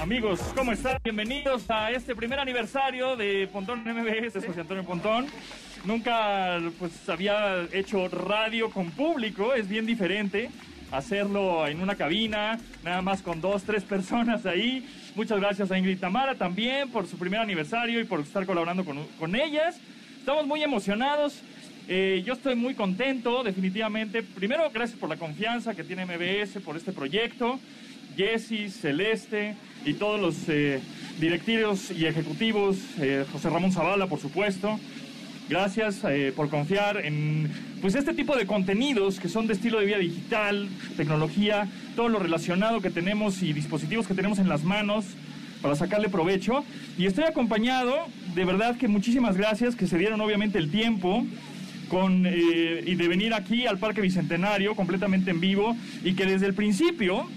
Amigos, ¿cómo están? Bienvenidos a este primer aniversario de Pontón MBS, José Antonio Pontón. Nunca pues había hecho radio con público, es bien diferente hacerlo en una cabina, nada más con dos, tres personas ahí. Muchas gracias a Ingrid Tamara también por su primer aniversario y por estar colaborando con, con ellas. Estamos muy emocionados. Eh, yo estoy muy contento, definitivamente. Primero, gracias por la confianza que tiene MBS por este proyecto. Jessy, Celeste y todos los eh, directivos y ejecutivos, eh, José Ramón Zavala, por supuesto. Gracias eh, por confiar en pues este tipo de contenidos que son de estilo de vida digital, tecnología, todo lo relacionado que tenemos y dispositivos que tenemos en las manos para sacarle provecho. Y estoy acompañado, de verdad que muchísimas gracias, que se dieron obviamente el tiempo con, eh, y de venir aquí al Parque Bicentenario completamente en vivo y que desde el principio,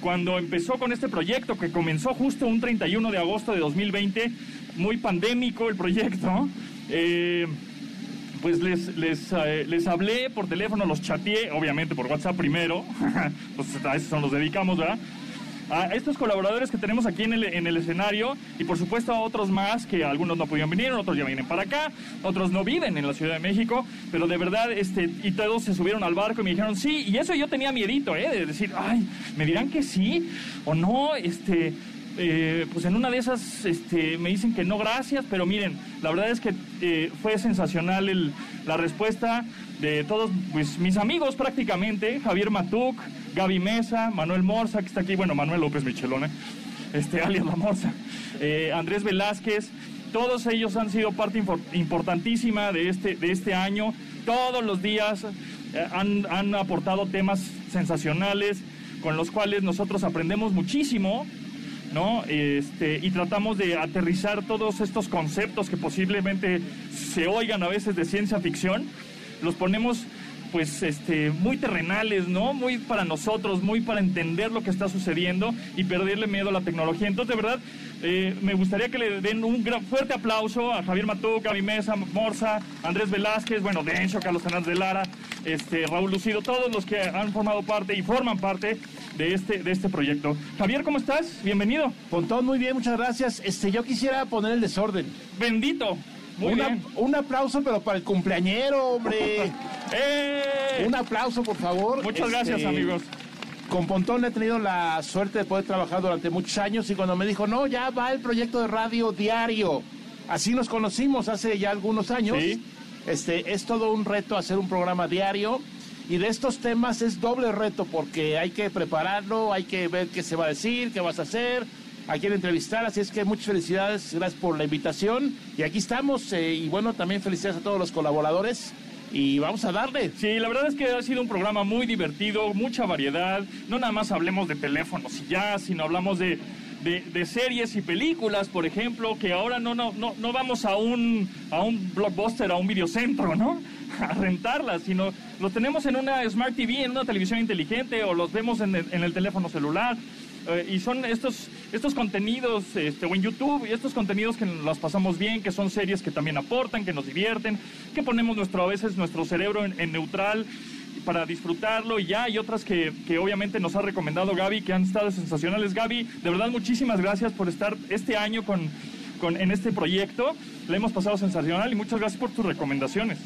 cuando empezó con este proyecto, que comenzó justo un 31 de agosto de 2020, muy pandémico el proyecto, eh, pues les, les, eh, les hablé por teléfono, los chateé, obviamente por WhatsApp primero, pues a eso nos dedicamos, ¿verdad? A estos colaboradores que tenemos aquí en el, en el escenario y por supuesto a otros más que algunos no pudieron venir, otros ya vienen para acá, otros no viven en la Ciudad de México, pero de verdad, este, y todos se subieron al barco y me dijeron sí, y eso yo tenía miedito, ¿eh? De decir, ay, me dirán que sí o no, este, eh, pues en una de esas este, me dicen que no, gracias, pero miren, la verdad es que eh, fue sensacional el, la respuesta de todos pues, mis amigos prácticamente, Javier Matuc, Gaby Mesa, Manuel Morza, que está aquí, bueno, Manuel López Michelone, este, alias La Morza, eh, Andrés Velázquez, todos ellos han sido parte importantísima de este, de este año, todos los días eh, han, han aportado temas sensacionales con los cuales nosotros aprendemos muchísimo, ¿no? Este, y tratamos de aterrizar todos estos conceptos que posiblemente se oigan a veces de ciencia ficción, los ponemos pues este muy terrenales, ¿no? Muy para nosotros, muy para entender lo que está sucediendo y perderle miedo a la tecnología. Entonces, de verdad, eh, me gustaría que le den un gran, fuerte aplauso a Javier Matuca, a mi mesa, Morza, Andrés Velázquez, bueno, Dencho, Carlos Fernández de Lara, este, Raúl Lucido, todos los que han formado parte y forman parte de este, de este proyecto. Javier, ¿cómo estás? Bienvenido. Pontón, muy bien, muchas gracias. Este, yo quisiera poner el desorden. Bendito. Muy Una- bien. Un aplauso, pero para el cumpleañero, hombre. ¡Eh! un aplauso, por favor. Muchas Este, gracias, amigos. Con Pontón he tenido la suerte de poder trabajar durante muchos años y cuando me dijo, no, ya va el proyecto de radio diario. Así nos conocimos hace ya algunos años. Sí. Este, es todo un reto hacer un programa diario y de estos temas es doble reto porque hay que prepararlo, hay que ver qué se va a decir, qué vas a hacer, a quién entrevistar, así es que muchas felicidades, gracias por la invitación y aquí estamos eh, y bueno, también felicidades a todos los colaboradores y vamos a darle. Sí, la verdad es que ha sido un programa muy divertido, mucha variedad. No nada más hablemos de teléfonos y ya, sino hablamos de, de, series y películas, por ejemplo, que ahora no, no, no, no vamos a un, a un blockbuster, a un videocentro, ¿no? A rentarlas, sino los tenemos en una Smart TV, en una televisión inteligente, o los vemos en el, en el teléfono celular. Eh, y son estos, estos contenidos, este, o en YouTube, y estos contenidos que las pasamos bien, que son series que también aportan, que nos divierten, que ponemos nuestro, a veces nuestro cerebro en, en neutral para disfrutarlo y ya hay otras que, que obviamente nos ha recomendado Gaby que han estado sensacionales. Gaby, de verdad muchísimas gracias por estar este año con, con, en este proyecto. Le hemos pasado sensacional y muchas gracias por tus recomendaciones.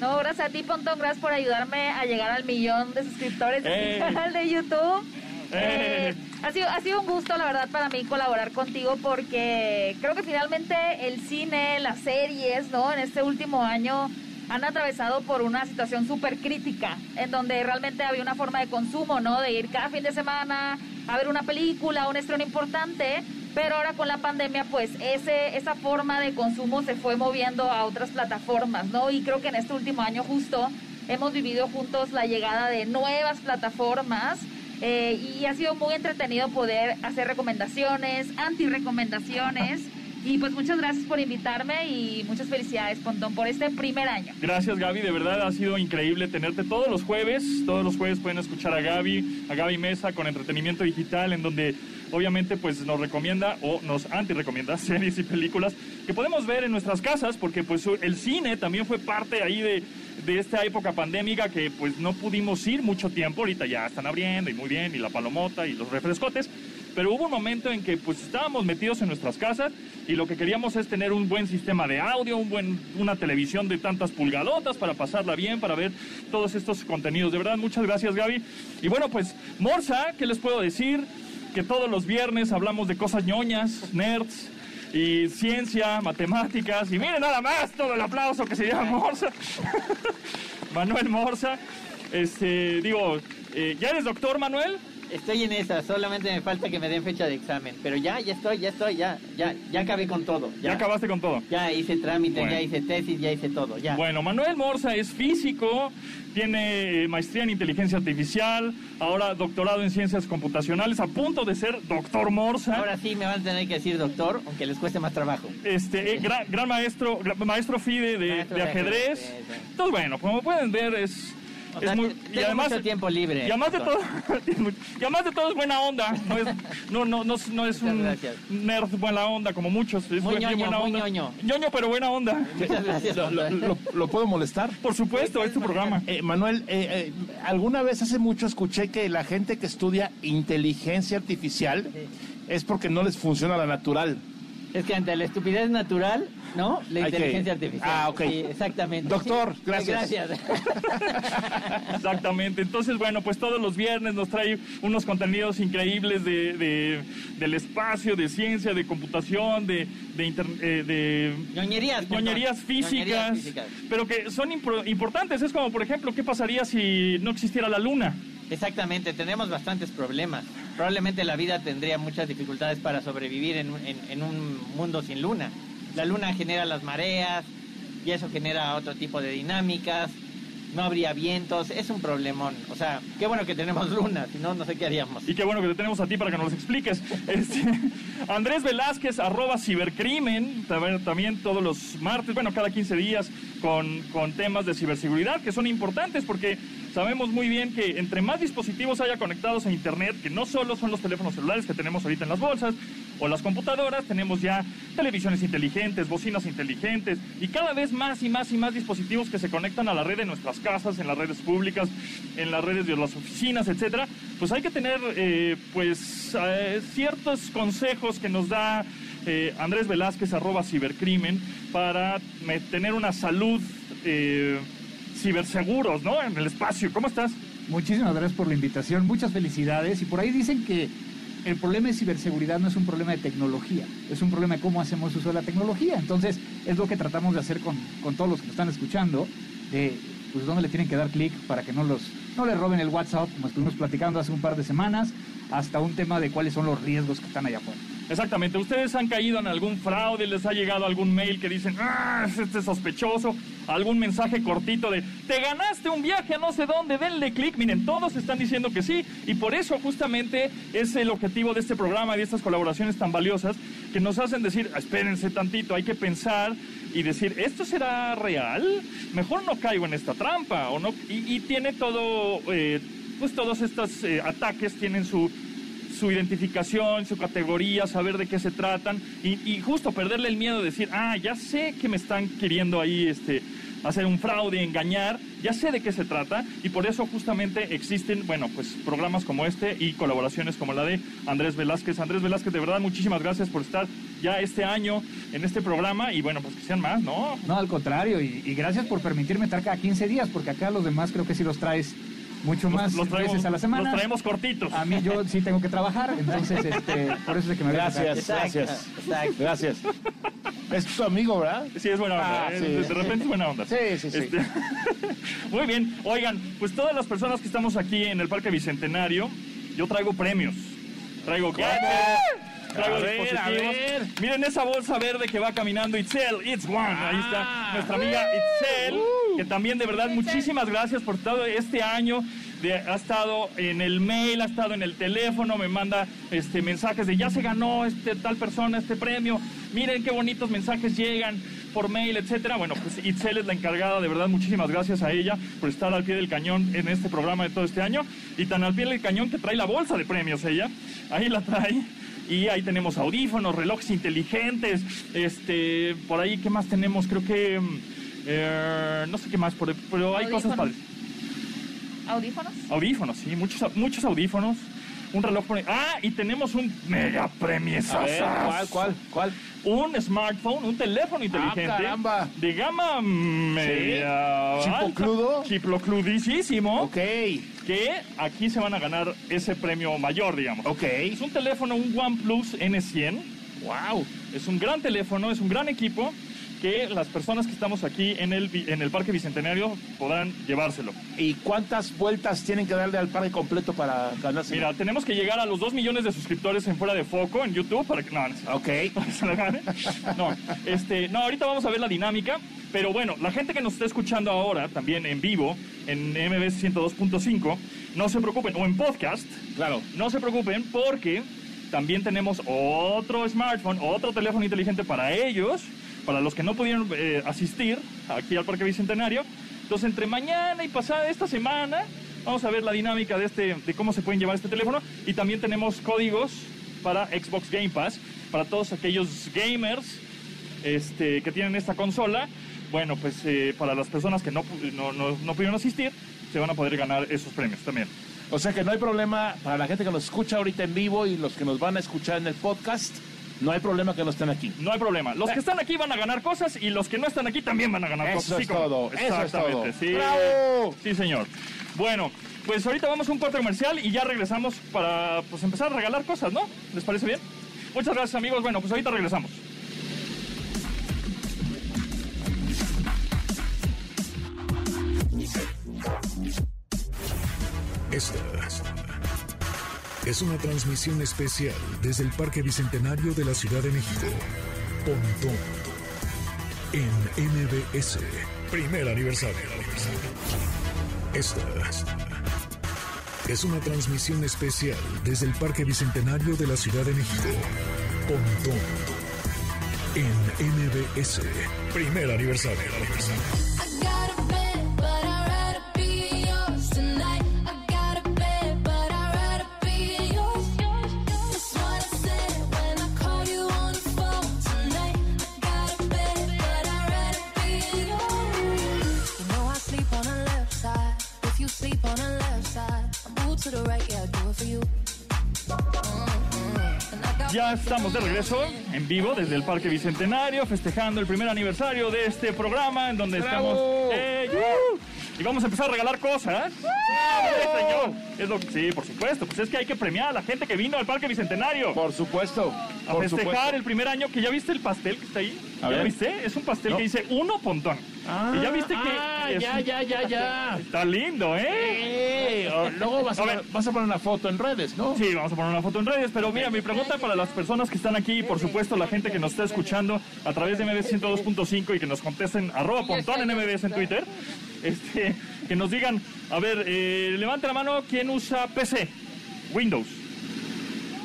No, gracias a ti, Pontón, gracias por ayudarme a llegar al millón de suscriptores en ¡Eh! mi canal de YouTube. ¡Eh! Ha, sido, ha sido un gusto, la verdad, para mí colaborar contigo porque creo que finalmente el cine, las series, ¿no? En este último año han atravesado por una situación súper crítica, en donde realmente había una forma de consumo, ¿no? De ir cada fin de semana a ver una película, un estreno importante, pero ahora con la pandemia, pues ese, esa forma de consumo se fue moviendo a otras plataformas, ¿no? Y creo que en este último año justo hemos vivido juntos la llegada de nuevas plataformas eh, y ha sido muy entretenido poder hacer recomendaciones, anti-recomendaciones. Y pues muchas gracias por invitarme y muchas felicidades, Pontón, por este primer año. Gracias, Gaby. De verdad ha sido increíble tenerte todos los jueves. Todos los jueves pueden escuchar a Gaby, a Gaby Mesa con entretenimiento digital, en donde obviamente pues nos recomienda o nos anti-recomienda series y películas que podemos ver en nuestras casas, porque pues el cine también fue parte ahí de, de esta época pandémica que pues no pudimos ir mucho tiempo. Ahorita ya están abriendo y muy bien, y la palomota y los refrescotes pero hubo un momento en que pues estábamos metidos en nuestras casas y lo que queríamos es tener un buen sistema de audio, un buen, una televisión de tantas pulgadotas para pasarla bien, para ver todos estos contenidos. De verdad, muchas gracias Gaby. Y bueno, pues Morsa, ¿qué les puedo decir? Que todos los viernes hablamos de cosas ñoñas, nerds y ciencia, matemáticas. Y miren nada más todo el aplauso que se llama Morsa. Manuel Morsa. Este, digo, eh, ¿ya eres doctor, Manuel? Estoy en esa, solamente me falta que me den fecha de examen. Pero ya, ya estoy, ya estoy, ya, ya, ya acabé con todo. Ya, acabaste con todo. Ya hice trámite, ya hice tesis, ya hice todo, ya. Bueno, Manuel Morza es físico, tiene eh, maestría en inteligencia artificial, ahora doctorado en ciencias computacionales, a punto de ser doctor Morza. Ahora sí me van a tener que decir doctor, aunque les cueste más trabajo. Este, eh, gran, maestro, maestro FIDE de, de, ajedrez. Entonces, bueno, como pueden ver, es y además mucho tiempo libre. Y además de todo, y además de todo es buena onda. No es, no, no, no, no es un nerd buena onda como muchos. Es muy ñoño, buena muy onda. ñoño. ñoño. pero buena onda. Muchas gracias. ¿Lo, puedo molestar? Por supuesto, es tu programa. Eh, Manuel, eh, eh, alguna vez hace mucho escuché que la gente que estudia inteligencia artificial es porque no les funciona la natural. Es que ante la estupidez natural, ¿no? La inteligencia artificial. Ah, ok. exactamente. Doctor, gracias. Gracias. Exactamente. Entonces, bueno, pues todos los viernes nos trae unos contenidos increíbles de, del espacio, de ciencia, de computación, de, de, eh, de ñoñerías, físicas, pero que son importantes. Es como, por ejemplo, ¿qué pasaría si no existiera la luna? Exactamente, tenemos bastantes problemas. Probablemente la vida tendría muchas dificultades para sobrevivir en, en, un mundo sin luna. La luna genera las mareas y eso genera otro tipo de dinámicas. No habría vientos, es un problemón. O sea, qué bueno que tenemos luna, si no, no sé qué haríamos. Y qué bueno que te tenemos a ti para que nos expliques. Este, Andrés Velázquez, arroba cibercrimen, también todos los martes, bueno, cada 15 días, con, con temas de ciberseguridad que son importantes porque sabemos muy bien que entre más dispositivos haya conectados a Internet, que no solo son los teléfonos celulares que tenemos ahorita en las bolsas o las computadoras, tenemos ya televisiones inteligentes, bocinas inteligentes y cada vez más y más y más dispositivos que se conectan a la red de nuestras casas, en las redes públicas, en las redes de las oficinas, etcétera. Pues hay que tener eh, pues eh, ciertos consejos que nos da eh, Andrés Velázquez arroba cibercrimen para tener una salud ciberseguros, ¿no? En el espacio. ¿Cómo estás? Muchísimas gracias por la invitación, muchas felicidades. Y por ahí dicen que el problema de ciberseguridad no es un problema de tecnología, es un problema de cómo hacemos uso de la tecnología. Entonces, es lo que tratamos de hacer con, con todos los que nos están escuchando, de pues dónde le tienen que dar clic para que no los no le roben el WhatsApp, como estuvimos platicando hace un par de semanas, hasta un tema de cuáles son los riesgos que están allá afuera. Exactamente, ustedes han caído en algún fraude, les ha llegado algún mail que dicen, ah, este es sospechoso, algún mensaje cortito de, te ganaste un viaje a no sé dónde, denle clic, miren, todos están diciendo que sí, y por eso justamente es el objetivo de este programa y de estas colaboraciones tan valiosas, que nos hacen decir, espérense tantito, hay que pensar y decir, ¿esto será real? Mejor no caigo en esta trampa, o no, y, tiene todo, eh, pues todos estos eh, ataques tienen su su identificación, su categoría, saber de qué se tratan y, justo perderle el miedo de decir, ah, ya sé que me están queriendo ahí este, hacer un fraude, engañar, ya sé de qué se trata y por eso justamente existen, bueno, pues programas como este y colaboraciones como la de Andrés Velázquez. Andrés Velázquez, de verdad, muchísimas gracias por estar ya este año en este programa y bueno, pues que sean más, ¿no? No, al contrario, y, y gracias por permitirme estar cada 15 días, porque acá los demás creo que sí los traes mucho más los, veces a la semana. Los traemos cortitos. A mí yo sí tengo que trabajar, entonces este, por eso es que me Gracias, gracias. Gracias. Es tu amigo, ¿verdad? Sí, es buena onda. Ah, ¿eh? De repente es buena onda. Sí, sí, sí. Este, muy bien. Oigan, pues todas las personas que estamos aquí en el Parque Bicentenario, yo traigo premios. Traigo Traigo dispositivos. Miren esa bolsa verde que va caminando Itzel. It's one. Ahí está ah. nuestra amiga Itzel. Que también de verdad muchísimas gracias por todo este año ha estado en el mail, ha estado en el teléfono, me manda este, mensajes de ya se ganó este tal persona este premio, miren qué bonitos mensajes llegan por mail, etcétera. Bueno, pues Itzel es la encargada, de verdad, muchísimas gracias a ella por estar al pie del cañón en este programa de todo este año. Y tan al pie del cañón que trae la bolsa de premios ella. Ahí la trae. Y ahí tenemos audífonos, relojes inteligentes, este, por ahí, ¿qué más tenemos? Creo que, mm, eh, no sé qué más, por- pero hay cosas padres. ¿Audífonos? Audífonos, sí, muchos, muchos audífonos. Un reloj por. Ah, y tenemos un mega premio. ¿cuál, cuál, cuál? Un smartphone, un teléfono inteligente. caramba. De gama media. alta, ¿Chipocludo? Chipocludísimo. Ok, Que aquí se van a ganar ese premio mayor, digamos. ok. Es un teléfono, un OnePlus N100. Wow. Es un gran teléfono, es un gran equipo que las personas que estamos aquí en el, en el Parque Bicentenario podrán llevárselo. ¿Y cuántas vueltas tienen que darle al parque completo para ganarse? Mira, tenemos que llegar a los 2 millones de suscriptores en Fuera de Foco en YouTube para que... No, no, Ok. para que se lo. No, este, no, ahorita vamos a ver la dinámica, pero bueno, la gente que nos está escuchando ahora, también en vivo, en MBS 102.5, no se preocupen, o en podcast, Claro. no se preocupen porque también tenemos otro smartphone, otro teléfono inteligente para ellos, para los que no pudieron eh, asistir aquí al Parque Bicentenario. Entonces, entre mañana y pasada esta semana, vamos a ver la dinámica de, este, de cómo se pueden llevar este teléfono. Y también tenemos códigos para Xbox Game Pass, para todos aquellos gamers este, que tienen esta consola. Bueno, pues eh, para las personas que no, no, no, no pudieron asistir, se van a poder ganar esos premios también. O sea que no hay problema para la gente que nos escucha ahorita en vivo y los que nos van a escuchar en el podcast. No hay problema que no estén aquí. No hay problema. Los que están aquí van a ganar cosas y los que no están aquí también van a ganar Eso cosas. es como- todo, eso es Exactamente, todo. Sí, ¡Bravo! sí, señor. Bueno, pues ahorita vamos a un corte comercial y ya regresamos para pues, empezar a regalar cosas, ¿no? ¿Les parece bien? Muchas gracias, amigos. Bueno, pues ahorita regresamos. Esta es una transmisión especial desde el Parque Bicentenario de la Ciudad de México. Pontón. En MBS. Primer aniversario. Esta es una transmisión especial desde el Parque Bicentenario de la Ciudad de México. Pontón. En MBS. Primer aniversario. Ya estamos de regreso en vivo desde el Parque Bicentenario, festejando el primer aniversario de este programa en donde ¡Bravo! estamos. ¡Eh. Y vamos a empezar a regalar cosas. ¡Sí, señor! Es lo que- sí, por supuesto. Pues es que hay que premiar a la gente que vino al Parque Bicentenario. Por supuesto. A por festejar supuesto. el primer año que ya viste el pastel que está ahí. A ¿Ya ver. lo viste? Es un pastel No. que dice uno pontón. Ah, y ya viste que. ah, es ya, un- ya, ya, ya. Está lindo, ¿eh? O- luego vas a, A ver. vas a poner una foto en redes, ¿no? Sí, vamos a poner una foto en redes, pero mira, mi pregunta para las personas que están aquí y por supuesto la gente que nos está escuchando a través de MBS 102.5 y que nos contesten arroba pontón en MBS en Twitter, este, que nos digan, a ver, eh, levante la mano quién usa PC, Windows.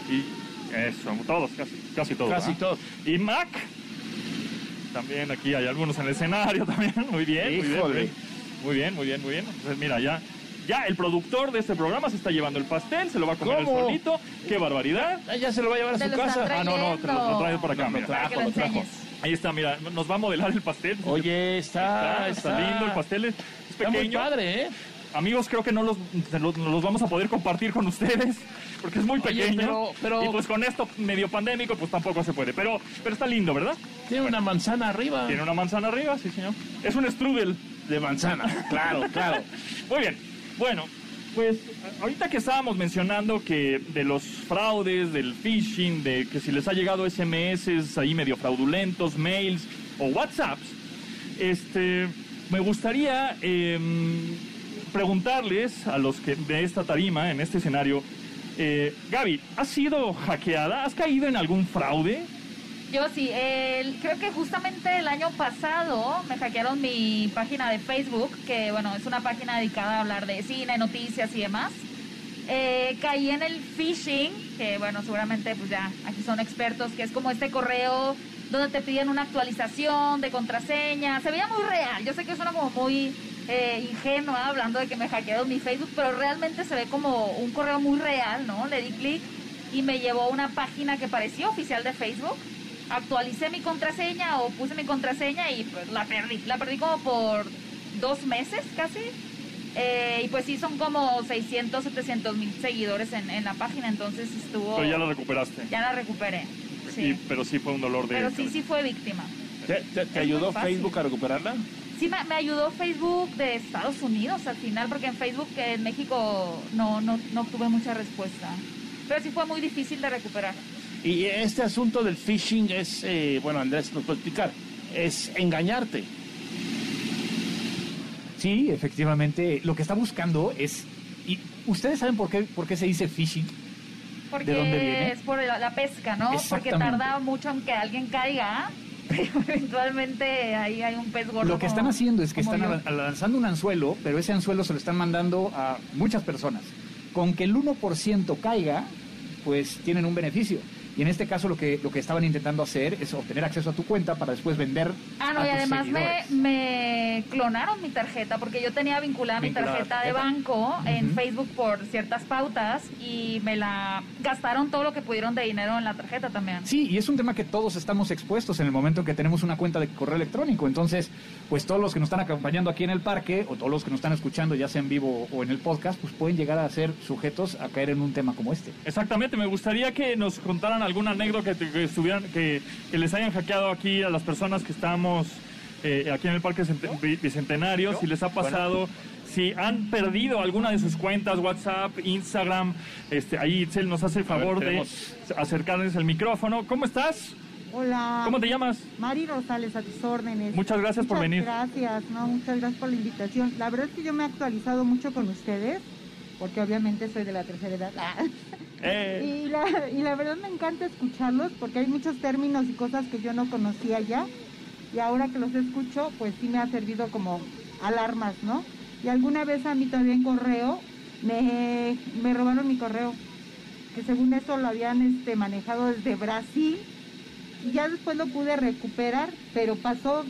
Y eso, todos, casi, casi todos. Casi ¿verdad? todos. Y Mac. También aquí hay algunos en el escenario también. Muy bien, muy bien, muy bien. Muy bien, muy bien, muy bien. Entonces, mira, ya, ya el productor de este programa se está llevando el pastel, se lo va a comer ¿Cómo? él solito. ¡Qué barbaridad! Ah, ya se lo va a llevar a su casa. Ah, no, no, te lo, lo traes por acá, No, lo trajo, Para que lo trajo. Ahí está, mira, nos va a modelar el pastel. Oye, está, está, está lindo el pastel, es Está muy pequeño. padre, ¿eh? Amigos, creo que no los, los, los vamos a poder compartir con ustedes porque es muy Oye, pequeño. pero- pero- Y pues con esto medio pandémico, pues tampoco se puede. Pero, pero está lindo, ¿verdad? Tiene una manzana arriba. Tiene una manzana arriba, sí, señor. Es un strudel. De manzana, claro, claro. Muy bien. Bueno, pues ahorita que estábamos mencionando que de los fraudes, del phishing, de que si les ha llegado SMS ahí medio fraudulentos, mails o WhatsApps, este, me gustaría em, preguntarles a los que de esta tarima, en este escenario, eh, Gaby, ¿has sido hackeada? ¿Has caído en algún fraude? Yo sí, el- creo que justamente el año pasado me hackearon mi página de Facebook, que bueno, es una página dedicada a hablar de cine, noticias y demás. Eh, caí en el phishing, que bueno, seguramente pues ya aquí son expertos, que es como este correo donde te piden una actualización de contraseña. Se veía muy real, yo sé que suena como muy eh, ingenua hablando de que me hackearon mi Facebook, pero realmente se ve como un correo muy real, ¿no? Le di clic y me llevó a una página que parecía oficial de Facebook. Actualicé mi contraseña o puse mi contraseña y pues la perdí. La perdí como por dos meses casi. Eh, y pues sí, son como 600, 700 mil seguidores en, en la página, entonces estuvo... Pero ya la recuperaste. ya la recuperé. Sí. Y- pero sí fue un dolor de... Pero sí, sí fue víctima. ¿Te, te- te Es ayudó. Facebook a recuperarla? Sí, me, me ayudó Facebook de Estados Unidos al final, porque en Facebook eh, en México no, no, no obtuve mucha respuesta. Pero sí fue muy difícil de recuperar. Y este asunto del phishing es, eh, bueno, Andrés nos puede explicar, es engañarte. Sí, efectivamente. Lo que está buscando es. Y ¿Ustedes saben por qué, por qué se dice phishing? Porque ¿De dónde viene? es por la, la pesca, ¿no? Porque tarda mucho en que alguien caiga, pero eventualmente ahí hay un pez gordo. Lo que están haciendo es que están yo. lanzando un anzuelo, pero ese anzuelo se lo están mandando a muchas personas. Con que el 1% caiga, pues tienen un beneficio. Y en este caso lo que, lo que estaban intentando hacer es obtener acceso a tu cuenta para después vender Ah, no, a y tus además me, me clonaron mi tarjeta porque yo tenía vinculada mi tarjeta de banco en. Facebook por ciertas pautas y me la gastaron todo lo que pudieron de dinero en la tarjeta también. Sí, y es un tema que todos estamos expuestos en el momento en que tenemos una cuenta de correo electrónico. Entonces, pues todos los que nos están acompañando aquí en el parque o todos los que nos están escuchando, ya sea en vivo o en el podcast, pues pueden llegar a ser sujetos a caer en un tema como este. Exactamente, me gustaría que nos contaran alguna anécdota que, que estuvieran, que, que les hayan hackeado aquí a las personas que estamos eh, aquí en el Parque Cente- Bi- Bicentenario, si les ha pasado, si han perdido alguna de sus cuentas, WhatsApp, Instagram, este, ahí Itzel nos hace el favor de acercarles el micrófono. ¿Cómo estás? Hola. ¿Cómo te llamas? Mari Rosales, a tus órdenes. Muchas gracias por Muchas venir. Gracias, no, muchas gracias por la invitación. La verdad es que yo me he actualizado mucho con ustedes, porque obviamente soy de la tercera edad. Ah. Eh, Y, la, y la verdad me encanta escucharlos, porque hay muchos términos y cosas que yo no conocía ya. Y ahora que los escucho, pues sí me ha servido como alarmas, ¿no? Y alguna vez a mí en correo me, me robaron mi correo, que según eso lo habían este, manejado desde Brasil y ya después lo pude recuperar, pero pasó,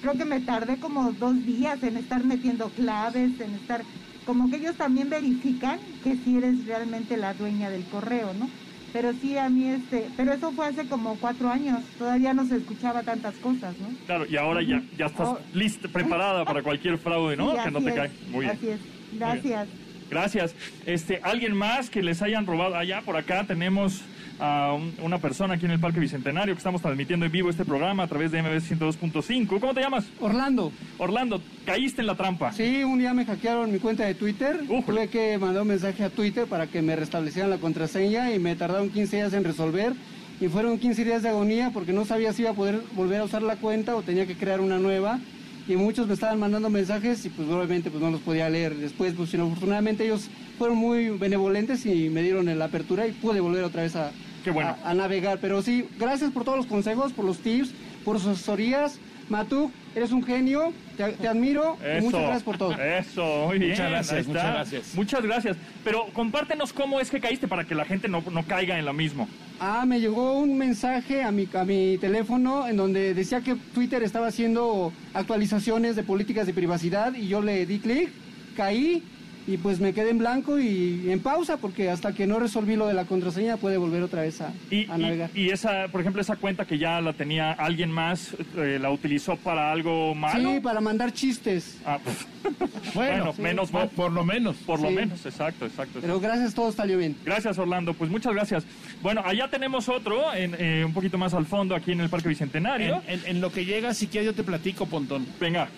creo que me tardé como dos días en estar metiendo claves, en estar, como que ellos también verifican que si eres realmente la dueña del correo, ¿no? Pero sí a mí este, pero eso fue hace como cuatro años, todavía no se escuchaba tantas cosas, ¿no? claro, y ahora ya, ya estás Oh. lista, preparada para cualquier fraude, ¿no? Sí, que no te es, cae. Muy bien. Así es, gracias. Gracias. Este, ¿Alguien más que les hayan robado? Allá por acá tenemos a un- una persona aquí en el Parque Bicentenario que estamos transmitiendo en vivo este programa a través de MBS 102.5. ¿Cómo te llamas? Orlando. Orlando, caíste en la trampa. Sí, un día me hackearon mi cuenta de Twitter. Ujule. Tuve que mandar un mensaje a Twitter para que me restablecieran la contraseña y me tardaron 15 días en resolver. Y fueron 15 días de agonía porque no sabía si iba a poder volver a usar la cuenta o tenía que crear una nueva. Y muchos me estaban mandando mensajes y pues obviamente pues no los podía leer después. Pues sino afortunadamente ellos fueron muy benevolentes y me dieron la apertura y pude volver otra vez a, Qué bueno. a, a navegar. Pero sí, gracias por todos los consejos, por los tips, por sus asesorías. Matuk, eres un genio, te, te admiro y Eso. muchas gracias por todo. Eso, muy bien. Muchas gracias, muchas gracias. Muchas gracias. Pero compártenos cómo es que caíste para que la gente no, no caiga en lo mismo. Ah, me llegó un mensaje a mi, a mi teléfono en donde decía que Twitter estaba haciendo actualizaciones de políticas de privacidad y yo le di clic, caí y pues me quedé en blanco y en pausa porque hasta que no resolví lo de la contraseña puede volver otra vez a, Y, a navegar. y, y esa, por ejemplo, esa cuenta que ya la tenía alguien más, eh, ¿la utilizó para algo malo? Sí, para mandar chistes. Ah, pf. Bueno, Bueno, menos mal. por, por lo menos. Por lo menos, exacto, exacto. Pero gracias, todo salió bien. Gracias, Orlando. Pues muchas gracias. Bueno, allá tenemos otro, en, eh, un poquito más al fondo, aquí en el Parque En, Bicentenario. en- en lo que llega, si quieres yo te platico, Pontón. Venga,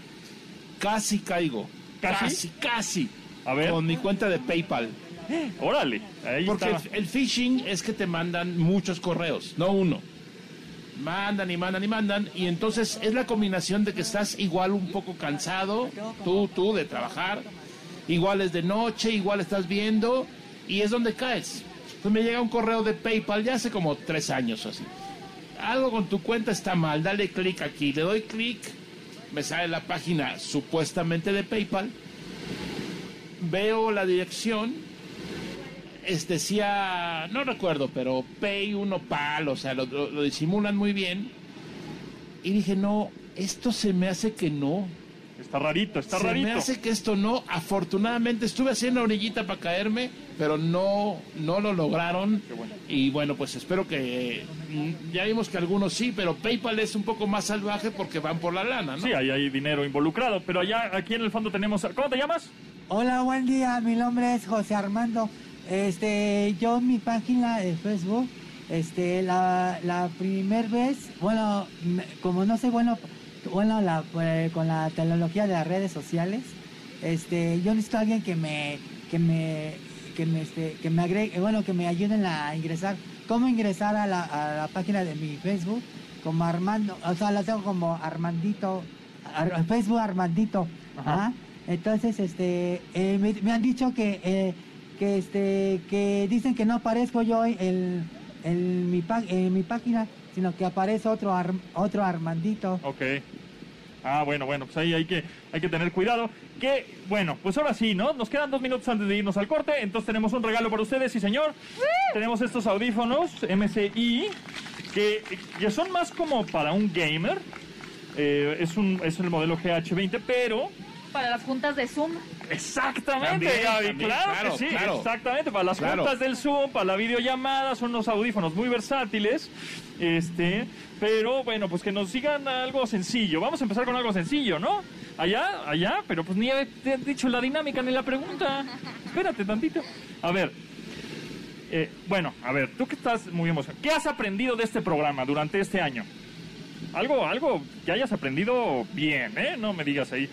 Casi caigo. ¿Casi? Casi, casi. A ver. Con mi cuenta de PayPal. Órale, ahí Porque está. el, el phishing es que te mandan muchos correos, no uno. Mandan y mandan y mandan. Y entonces es la combinación de que estás igual un poco cansado, tú, tú, de trabajar. Igual es de noche, igual estás viendo. Y es donde caes. Entonces me llega un correo de PayPal ya hace como tres años o así. algo con tu cuenta está mal, dale clic aquí. Le doy clic, me sale la página supuestamente de PayPal. Veo la dirección. Decía, no recuerdo, pero Pay uno pal, o sea, lo, lo- lo disimulan muy bien. Y dije, no, esto se me hace que no. Está rarito, está se rarito. me hace que esto no. Afortunadamente estuve haciendo orillita para caerme, pero no, no lo lograron. Y bueno, pues espero que. mm, Ya vimos que algunos sí, pero PayPal es un poco más salvaje porque van por la lana, ¿no? Sí, ahí hay dinero involucrado, pero allá, aquí en el fondo tenemos... ¿Cómo te llamas? Hola, buen día. Mi nombre es José Armando. Este, yo en mi página de Facebook, este, la, la primer vez, bueno, como no soy bueno, bueno, la, eh, con la tecnología de las redes sociales, este, yo necesito a alguien que me, que me, que me, este, que me agregue, bueno, que me ayuden a ingresar. ¿Cómo ingresar a la, a la página de mi Facebook? Como Armando, o sea, la tengo como Armandito, Ar- Facebook Armandito. Ajá. ¿ah? Entonces, este, eh, me, me han dicho que, eh, que, este, que dicen que no aparezco yo en, en mi, en mi página, sino que aparece otro, Ar- otro Armandito. Ok. Ah, bueno, bueno, pues ahí hay que, hay que tener cuidado. Bueno, pues ahora sí, ¿no? Nos quedan dos minutos antes de irnos al corte, entonces tenemos un regalo para ustedes, sí señor. Tenemos estos audífonos MCI, que, que son más como para un gamer. Eh, es, un, es el modelo GH20, pero Para las juntas de Zoom. Exactamente, También, Gaby, también, claro, claro, que sí, claro. exactamente, para las Claro. juntas del Zoom, para la videollamada, son unos audífonos muy versátiles, este, pero bueno, pues que nos sigan algo sencillo, vamos a empezar con algo sencillo, ¿no? Allá, allá, pero pues ni he te he dicho la dinámica ni la pregunta, espérate tantito, a ver, eh, bueno, a ver, tú que estás muy emocionado, ¿qué has aprendido de este programa durante este año? Algo, algo que hayas aprendido bien, ¿eh? No me digas ahí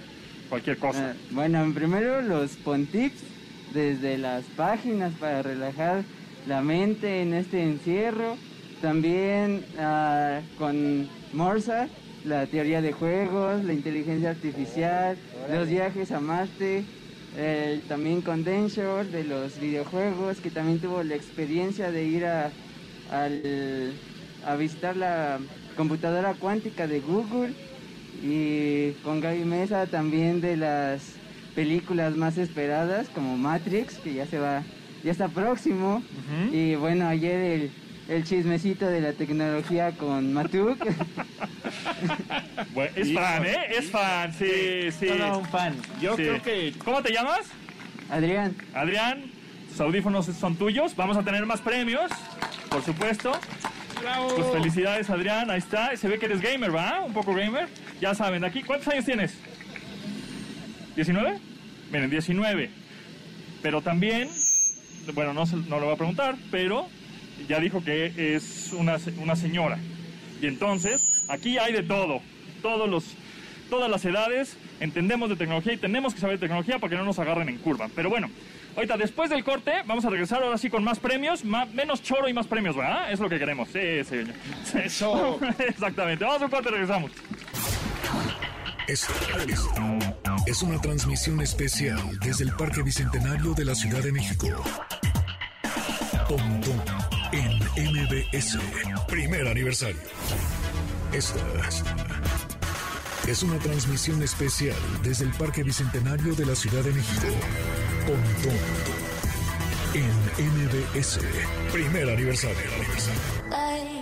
cualquier cosa. Ah, bueno, primero los pontips desde las páginas para relajar la mente en este encierro. También ah, con Morsa, la teoría de juegos, la inteligencia artificial, los viajes a Marte. eh, también con Denshore de los videojuegos, que también tuvo la experiencia de ir a, al- a visitar la computadora cuántica de Google y con Gaby Mesa también de las películas más esperadas como Matrix que ya se va ya está próximo y bueno ayer el, el chismecito de la tecnología con Matuk Bueno, es fan, ¿eh? Es fan, sí, sí. Todo un fan. Yo Sí. creo que ¿Cómo te llamas? Adrián Adrián, tus audífonos son tuyos. Vamos a tener más premios, por supuesto. Pues felicidades, Adrián. Ahí está. Se ve que eres gamer, ¿va? Un poco gamer. Ya saben, aquí, ¿cuántos años tienes? ¿19? Miren, 19. Pero también, bueno, no, no lo voy a preguntar, pero ya dijo que es una, una señora. Y entonces, aquí hay de todo. Todos los, todas las edades, entendemos de tecnología y tenemos que saber de tecnología para que no nos agarren en curva. Pero bueno, ahorita después del corte, vamos a regresar ahora sí con más premios, ma- menos choro y más premios, ¿verdad? Es lo que queremos. Sí, señor. Eso. Exactamente. Vamos a un corte y regresamos. Esta es una transmisión especial desde el Parque Bicentenario de la Ciudad de México. Pontón en MBS. Primer aniversario. Esta es una transmisión especial desde el Parque Bicentenario de la Ciudad de México. Pontón en MBS. Primer aniversario. Like,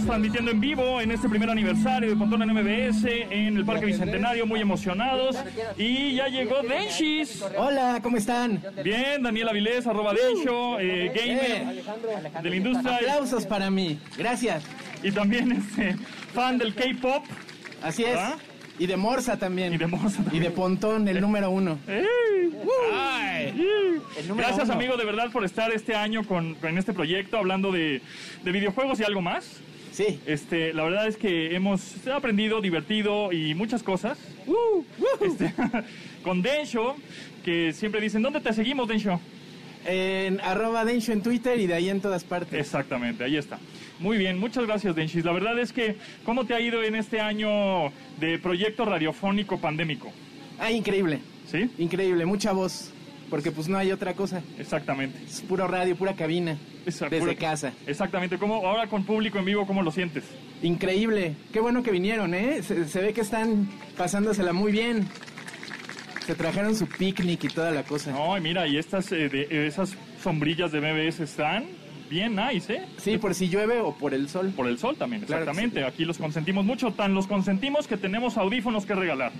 Estamos transmitiendo en vivo en este primer aniversario de Pontón en MBS en el Parque Bicentenario, muy emocionados. Y ya llegó Denshis. Hola, ¿cómo están? Bien, Daniel Avilés, arroba Densho, eh, gamer de la industria. Aplausos para mí. Gracias. Y también este, fan del K-pop. Así es. ¿Ah? Y de Morsa también. Y de Morsa Y de Pontón, el número uno. Gracias, uno. amigo, de verdad, por estar este año con, con este proyecto, hablando de, de videojuegos y algo más. Sí. Este, la verdad es que hemos aprendido, divertido y muchas cosas. Uh, Este, con Densho, que siempre dicen, ¿dónde te seguimos, Densho? En arroba Densho en Twitter y de ahí en todas partes. Exactamente, ahí está. Muy bien, muchas gracias, Denchis. La verdad es que, ¿cómo te ha ido en este año de proyecto radiofónico pandémico? Ah, increíble. ¿Sí? Increíble. Mucha voz. Porque pues no hay otra cosa. Exactamente. Es puro radio, pura cabina. Esa- Desde pura- casa. Exactamente. ¿Cómo, ahora con público en vivo, ¿cómo lo sientes? Increíble. Qué bueno que vinieron, ¿eh? Se, se ve que están pasándosela muy bien. Se trajeron su picnic y toda la cosa. No, y mira, y estas, eh, de- esas sombrillas de MBS están bien nice, ¿eh? Sí, por si llueve o por el sol. Por el sol también, Claro exactamente. Aquí los consentimos mucho, tan los consentimos que tenemos audífonos que regalar.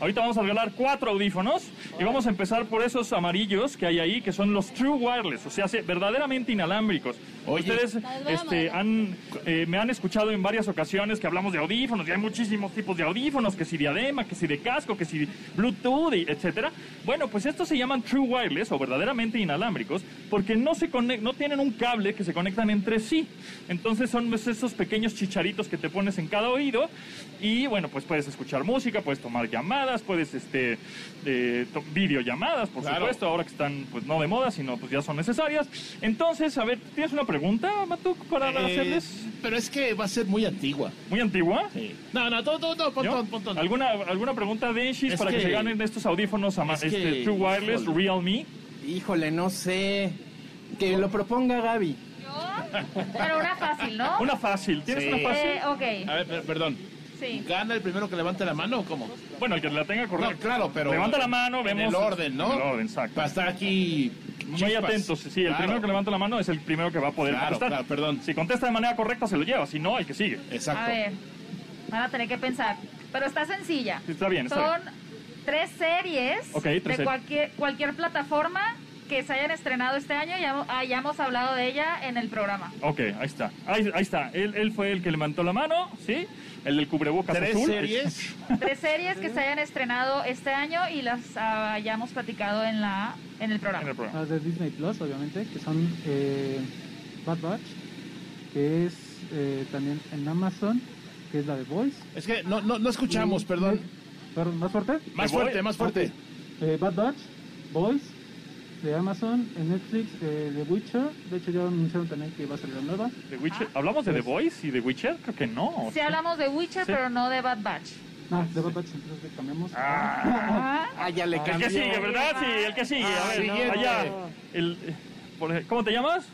Ahorita vamos a regalar cuatro audífonos y vamos a empezar por esos amarillos que hay ahí, que son los True Wireless, o sea, se- verdaderamente inalámbricos. Ustedes este, han, eh, me han escuchado en varias ocasiones que hablamos de audífonos y hay muchísimos tipos de audífonos, que si diadema, que si de casco, que si Bluetooth, etcétera. Bueno, pues estos se llaman True Wireless o verdaderamente inalámbricos porque no, se no tienen un cable que se conectan entre sí. Entonces son pues, esos pequeños chicharitos que te pones en cada oído y bueno, pues puedes escuchar música, puedes tomar llamadas, puedes este eh, videollamadas, por Claro. supuesto, ahora que están pues no de moda, sino pues ya son necesarias. Entonces, a ver, ¿tienes una pregunta, Matuk, para Eh, hacerles? Pero es que va a ser muy antigua. ¿Muy antigua? Sí. No, no, ¿Yo? pontón, pontón. ¿Alguna, ¿Alguna pregunta de Enchis Es para que, que- se ganen estos audífonos ama- es que- este, True Wireless. Realme? Híjole, no sé. Que lo proponga Gaby. Pero una fácil, ¿no? Una fácil. ¿Tienes Sí. una fácil? Eh, ok, A ver, per- perdón. sí. ¿Gana el primero que levante la mano o cómo? Bueno, el que la tenga correcta. No, claro, pero. Levanta la mano, en vemos. el orden, ¿no? En el orden, exacto. Para estar aquí. Muy atentos. Sí, el Claro. primero que levanta la mano es el primero que va a poder Claro, contestar. claro, perdón. Si contesta de manera correcta, se lo lleva. Si no, el que sigue. Exacto. A ver, van a tener que pensar. Pero está sencilla. Sí, está bien, está Son tres series tres de series. cualquier, cualquier plataforma que se hayan estrenado este año. Ya hayamos hablado de ella en el programa. Ok, ahí está. Ahí, ahí está. Él, él fue el que levantó la mano, ¿sí? El del cubrebocas Tres azul. series. Tres series que se hayan estrenado este año y las hayamos platicado en la en el programa. En el programa. Las de Disney Plus, obviamente, que son eh, Bad Batch, que es eh, también en Amazon, que es la de Voice. Es que no, no, no escuchamos, Y- perdón. Perdón, ¿Más fuerte? Más voy? fuerte, más fuerte. Eh, Bad Batch, Voice, de Amazon, en Netflix, eh, The Witcher. De hecho, ya anunciaron también que va a salir la nueva. The Witcher. ¿Hablamos de The Voice y The Witcher? Creo que no. Sí hablamos de Witcher, Sí. pero no de Bad Batch. Ah, de Bad Batch, entonces le cambiamos. Ah, Ah, ya le el que cambié. sigue, ¿verdad? Sí, el que sigue. A Ah, ver, siguiente. allá. El, eh, ¿Cómo te llamas?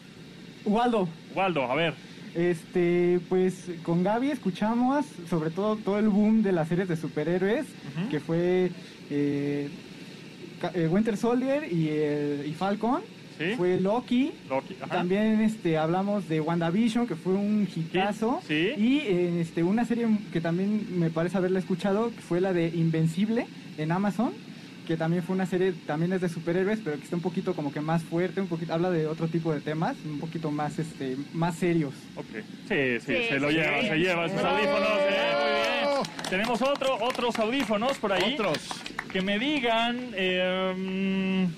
Waldo. Waldo, a ver. Este, pues con Gaby escuchamos sobre todo todo el boom de las series de superhéroes, que fue eh, eh, Winter Soldier y, el- y Falcon. Sí. Fue Loki. También este, hablamos de WandaVision, que fue un hitazo. Sí. Y eh, este, una serie que también me parece haberla escuchado, que fue la de Invencible en Amazon, que también fue una serie, también es de superhéroes, pero que está un poquito como que más fuerte, un poquito, habla de otro tipo de temas, un poquito más, este, más serios. Ok. Sí, sí, Sí, se lo sí. lleva, se lleva Bravo. audífonos. eh, muy bien. Tenemos otro, otros audífonos por ahí. Otros. Que me digan, eh, mm,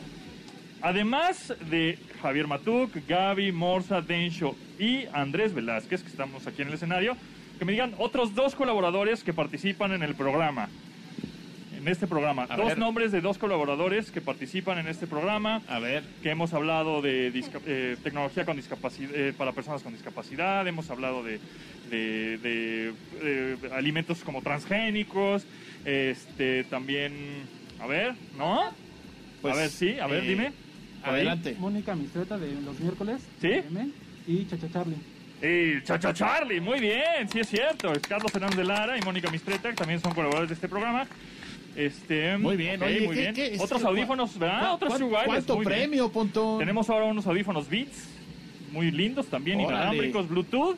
además de Javier Matuk, Gaby, Morza, Densho y Andrés Velázquez, que estamos aquí en el escenario, que me digan otros dos colaboradores que participan en el programa. En este programa. A dos ver. nombres de dos colaboradores que participan en este programa A ver. que hemos hablado de eh, tecnología con discapacidad para personas con discapacidad, hemos hablado de, de- de, eh, alimentos como transgénicos, este también, a ver, ¿no? Pues, a ver, sí, a ver, eh, dime. Adelante. Mónica Mistreta de los miércoles. ¿Sí? AM, Y Chacha Charlie. Y Chacha Charlie, muy bien, sí es cierto. Es Carlos Hernández de Lara y Mónica Mistreta, que también son colaboradores de este programa. Este, Muy bien, oye, muy ¿qué- bien. qué Otros audífonos, ¿verdad? ¿Cuán- Otros Wireless, ¿Cuánto muy bien. premio, Pontón? Tenemos ahora unos audífonos Beats, muy lindos también, Órale. inalámbricos, Bluetooth.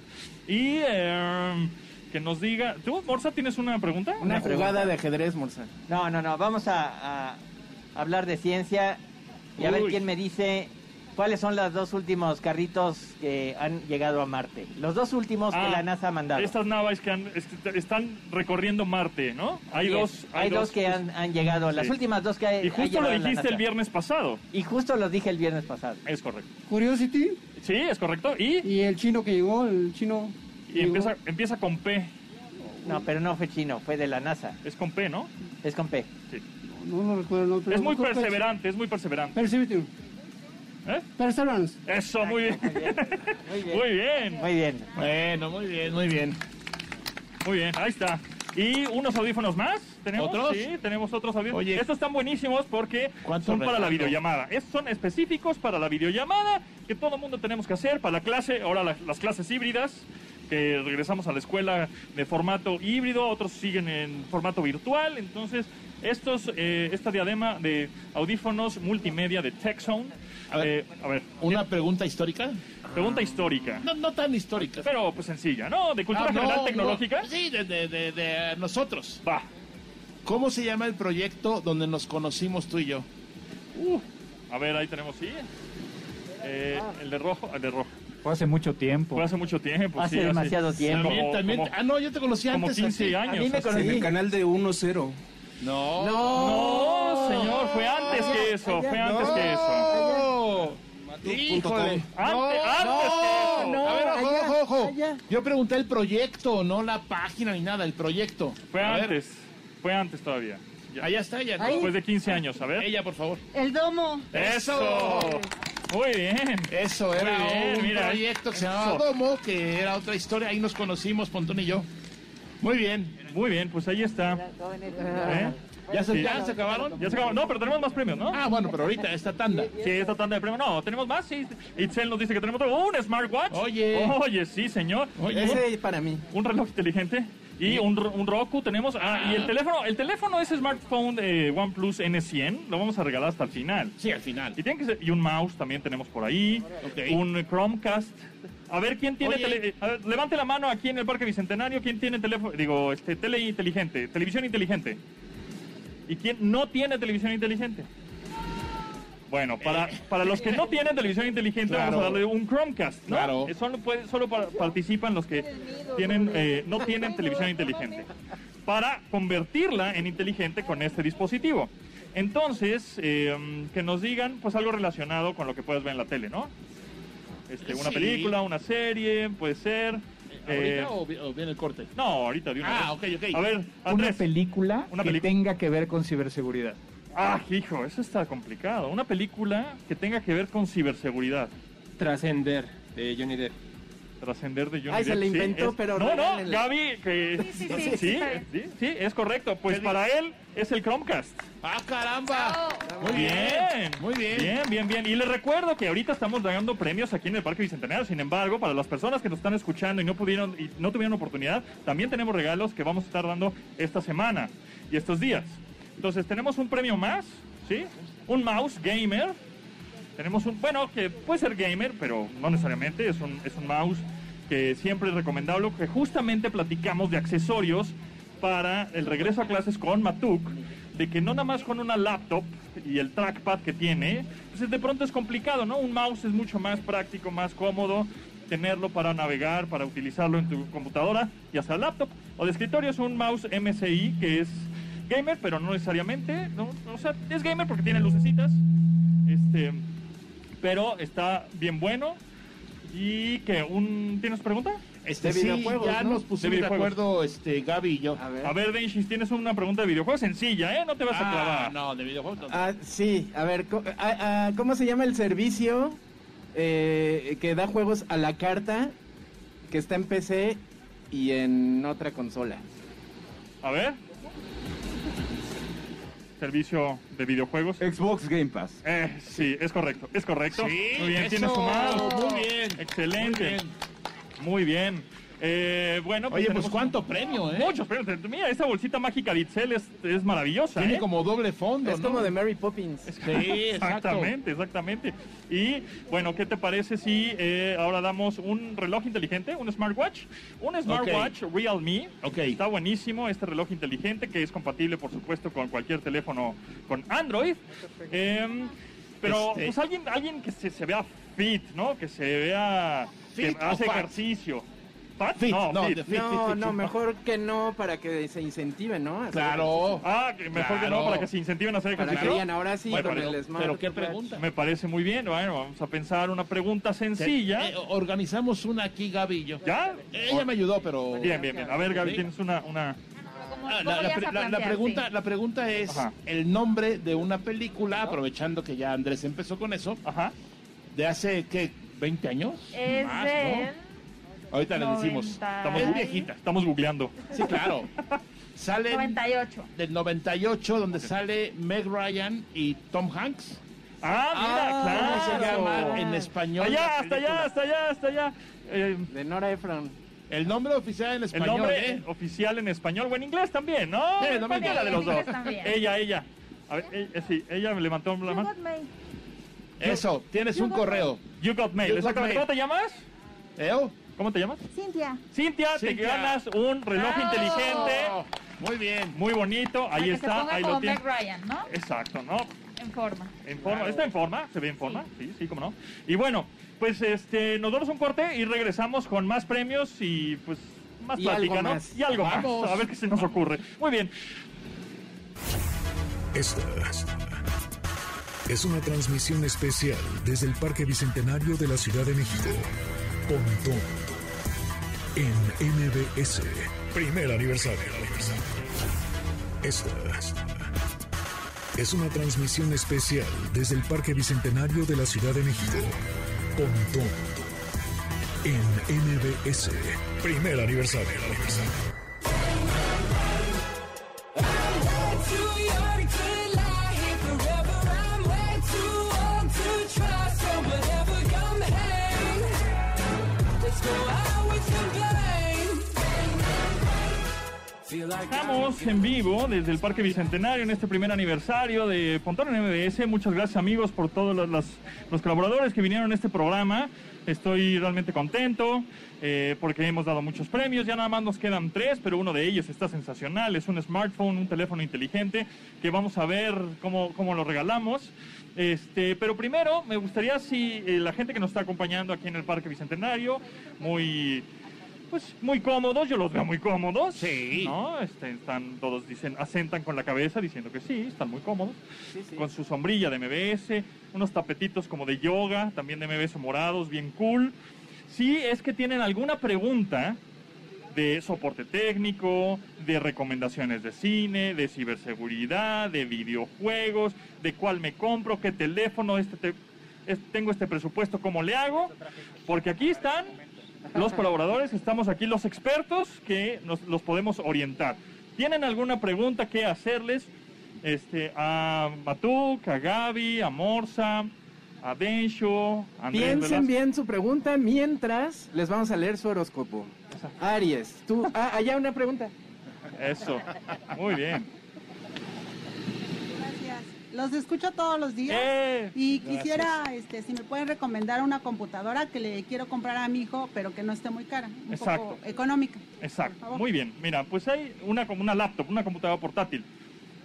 Y eh, que nos diga. ¿Tú, Morsa, tienes una pregunta? Una jugada de ajedrez, Morsa. No, no, no, vamos a, a hablar de ciencia y a ver quién me dice cuáles son los dos últimos carritos que han llegado a Marte. Los dos últimos Ah, que la NASA ha mandado. Estas naves que han- est- están recorriendo Marte, ¿no? Hay dos. Hay, dos, que han, han llegado, las últimas dos que ha- Y ha justo lo dijiste el viernes pasado. Y justo los dije el viernes pasado. Es correcto. Curiosity Sí, es correcto. Y, y el chino que llegó, el chino. y llegó. empieza, empieza con P. No, pero no fue chino, fue de la NASA. Es con P, ¿no? Es con P. Sí. No lo recuerdo, no, Es muy perseverante, es muy perseverante. Perseverance. ¿Eh? Perseverance. Eso, muy bien. Muy bien. Muy bien. Muy bien. Bueno, muy bien, muy bien. Muy bien, ahí está. Y unos audífonos más. ¿Tenemos? ¿Otros? Sí, tenemos otros audífonos. Oye. Estos están buenísimos porque ¿Cuánto son para la videollamada. Estos son específicos para la videollamada que todo mundo tenemos que hacer para la clase. Ahora la- las clases híbridas que regresamos a la escuela de formato híbrido, otros siguen en formato virtual. Entonces, estos, eh, esta diadema de audífonos multimedia de TechZone. A ver, eh, a ver, Una pregunta histórica. pregunta histórica. No, no tan histórica. Pero pues sencilla, ¿no? De cultura Ah, general no. tecnológica. Sí, de, de- de- de nosotros. Va. ¿Cómo se llama el proyecto donde nos conocimos tú y yo? Uh, a ver, ahí tenemos, sí. Eh, el de rojo, el de rojo. Fue hace mucho tiempo. Fue hace mucho tiempo. Hace sí, demasiado tiempo. También, también- como- ah, no, yo te conocí como antes. 15 así. años. A mí me conocí. En el canal de 1-0. No. No, señor, fue antes que eso, fue antes que eso. No. Híjole. Antes, No, antes no, que eso. no. A ver, ojo, allá, ojo, ojo. allá. Yo pregunté el proyecto, no la página ni nada, el proyecto. Fue A ver, antes, fue antes todavía. Ya. Allá está ella. ¿no? Ahí. Después de 15 años, a ver. Ella, por favor. El domo. ¡Eso! Muy bien. Eso era Muy bien, un mira. proyecto que se llamaba. Domo, que era otra historia. Ahí nos conocimos, Pontón y yo. Muy bien. Muy bien, pues ahí está. ¿Eh? ¿Ya se, Sí. ya se acabaron? Ya se acabó. No, pero tenemos más premios, ¿no? Ah, bueno, pero ahorita esta tanda. Sí, esta tanda de premios. No, tenemos más, sí. Itzel nos dice que tenemos otro. Un smartwatch. Oye. Oye, sí, señor. Oye. Ese para mí. Un reloj inteligente. Y un, un Roku tenemos. Ah, y el teléfono. El teléfono es smartphone de OnePlus N100. Lo vamos a regalar hasta el final. Sí, al final. Y, tiene que ser- y un mouse también tenemos por ahí. Ok. Un Chromecast. A ver, ¿quién tiene Oye. tele- a ver, levante la mano aquí en el Parque Bicentenario. ¿Quién tiene teléfono? Digo, este, tele inteligente, televisión inteligente. ¿Y quién no tiene televisión inteligente? Bueno, para, para los que no tienen televisión inteligente, Claro. vamos a darle un Chromecast, ¿no? Claro. Eh, Solo, puede- solo pa- participan los que tienen, eh, no tienen televisión inteligente. Para convertirla en inteligente con este dispositivo. Entonces, eh, que nos digan pues algo relacionado con lo que puedes ver en la tele, ¿no? Este, una Sí. película, una serie, puede ser. eh, ¿Ahorita o, vi- o viene el corte? no, ahorita de una Ah, vez. ok, ok. A ver, Una película Una que tenga que ver con ciberseguridad. Ah, hijo, eso está complicado. Una película que tenga que ver con ciberseguridad. Trascender de Johnny Depp. Trascender de Johnny Ay, se Depp, le sí, inventó, es- pero No, no. Gaby, que... Sí, sí, sí, sí, sí, sí, es correcto. Pues para él es el Chromecast. ¡Ah, caramba! Muy Bien. Muy bien. Bien, bien, bien. Y les recuerdo que ahorita estamos dando premios aquí en el Parque Bicentenario. Sin embargo, para las personas que nos están escuchando y no pudieron y no tuvieron oportunidad, también tenemos regalos que vamos a estar dando esta semana y estos días. Entonces, tenemos un premio más, ¿sí? Un mouse gamer. Tenemos un, bueno, que puede ser gamer, pero no necesariamente, es un, es un mouse que siempre es recomendable, que justamente platicamos de accesorios para el regreso a clases con Matuk, de que no nada más con una laptop y el trackpad que tiene, pues de pronto es complicado, ¿no? Un mouse es mucho más práctico, más cómodo tenerlo para navegar, para utilizarlo en tu computadora, ya sea laptop o de escritorio, es un mouse MSI que es gamer, pero no necesariamente, ¿no? O sea, es gamer porque tiene lucecitas, este, pero está bien bueno. Y que un ¿tienes pregunta? Este, De sí, videojuegos, ya ¿no? nos pusimos de, acuerdo este, Gaby y yo. A ver. A ver, Denchis, tienes una pregunta de videojuegos sencilla, ¿eh? No te vas a Ah, clavar. no, de videojuegos. no. Ah, sí, a ver, co- ah, ¿cómo se llama el servicio eh, que da juegos a la carta que está en PC y en otra consola? A ver. Servicio de videojuegos. Xbox Game Pass. Eh, sí, es correcto, es correcto. Sí, muy bien, eso, tienes tu mouse. muy bien. Excelente. Muy bien. Muy bien. Eh, bueno, Oye, pues cuánto premio, ¿eh? Muchos premios. Mira, esta bolsita mágica de Itzel es, es maravillosa. Tiene ¿eh? como doble fondo, Es ¿no? como de Mary Poppins. Sí. Exactamente, exactamente. Y bueno, ¿qué te parece si eh, ahora damos un reloj inteligente, un smartwatch? Un smartwatch Realme. Ok. Está buenísimo este reloj inteligente que es compatible, por supuesto, con cualquier teléfono con Android. Em, pero Este- pues alguien, alguien que se, se vea fit, ¿no? Que se vea ¿Fit hace fat? ejercicio. ¿Fat? Fit, no, no, fit. de fit, No, fit, fit, no, fit. mejor que no para que se incentiven, ¿no? A Claro. Ah, que mejor que no, para que se incentiven a hacer Para ejercicio. que digan ahora sí Bueno, con pero- el Smart. Pero qué pregunta. Me parece muy bien. Bueno, vamos a pensar una pregunta sencilla. Eh, organizamos una aquí, Gaby y yo. ¿Ya? Ella me ayudó, pero... Bien, bien, bien. A ver, Gaby, tienes una, una... ¿Cómo, Ah, La, la la- la pregunta, la pregunta es Ajá. el nombre de una película, aprovechando que ya Andrés empezó con eso, Ajá. de hace, ¿qué? ¿20 años? Es Más, de... ¿no? Ahorita le decimos. Estamos y- viejita. Estamos googleando. Sí, claro. Sale 98. del 98, donde sale Meg Ryan y Tom Hanks. Ah, mira, claro. ¿Cómo se llama en español? Allá, hasta allá, hasta allá, hasta allá. Eh, De Nora Ephron. El nombre oficial en el español, nombre ¿eh? oficial en español o en inglés también, ¿no? Sí, no me de en los dos. inglés también. Ella, ella. A ver, eh, sí, ella me levantó la mano. Eso, tienes un correo. You got mail. You got Exactamente. mail. ¿Cómo te llamas? ¿Eh? ¿Cómo te llamas? Cintia. Cintia, te Cintia. ganas un reloj inteligente. Muy bien. Muy bonito. Para Ahí que se está. ponga Ahí como lo tiene. Ryan, ¿no? Exacto, ¿no? En forma. En forma, está en forma, se ve en forma, sí, sí, cómo no. Y bueno, pues este, nos damos un corte y regresamos con más premios y pues más Y plática, algo ¿no? más. Y algo Vamos. más, a ver qué se nos ocurre. Muy bien, Esta es una transmisión especial desde el Parque Bicentenario de la Ciudad de México. Pontón. En MBS. Primer aniversario. Esta es una transmisión especial desde el Parque Bicentenario de la Ciudad de México. Pontón. En MBS. Primer aniversario. so I estamos en vivo desde el Parque Bicentenario en este primer aniversario de Pontón en MBS. Muchas gracias amigos por todos los, los- colaboradores que vinieron a este programa. Estoy realmente contento eh, porque hemos dado muchos premios. Ya nada más nos quedan tres, pero uno de ellos está sensacional. Es un smartphone, un teléfono inteligente que vamos a ver cómo, cómo lo regalamos. Este, pero primero me gustaría si eh, la gente que nos está acompañando aquí en el Parque Bicentenario, muy pues muy cómodos, yo los veo muy cómodos. Sí. ¿No? Este, están todos dicen, asentan con la cabeza diciendo que sí, están muy cómodos. Con su sombrilla de MBS, unos tapetitos como de yoga, también de MBS morados, bien cool. Si es que tienen alguna pregunta de soporte técnico, de recomendaciones de cine, de ciberseguridad, de videojuegos, de cuál me compro, qué teléfono, este te- tengo este presupuesto, ¿cómo le hago? Porque aquí están los colaboradores, estamos aquí los expertos que nos los podemos orientar. ¿Tienen alguna pregunta que hacerles este, a Matuk, a Gaby, a Morsa, a Densho, a Andrés Piensen Velasco? bien su pregunta mientras les vamos a leer su horóscopo. Aries, tú. Ah, allá una pregunta. Eso, muy bien. Los escucho todos los días Eh, y quisiera, este, si me pueden recomendar una computadora que le quiero comprar a mi hijo, pero que no esté muy cara, un Exacto. poco económica. Exacto, favor. muy bien. Mira, pues hay una como una laptop, una computadora portátil.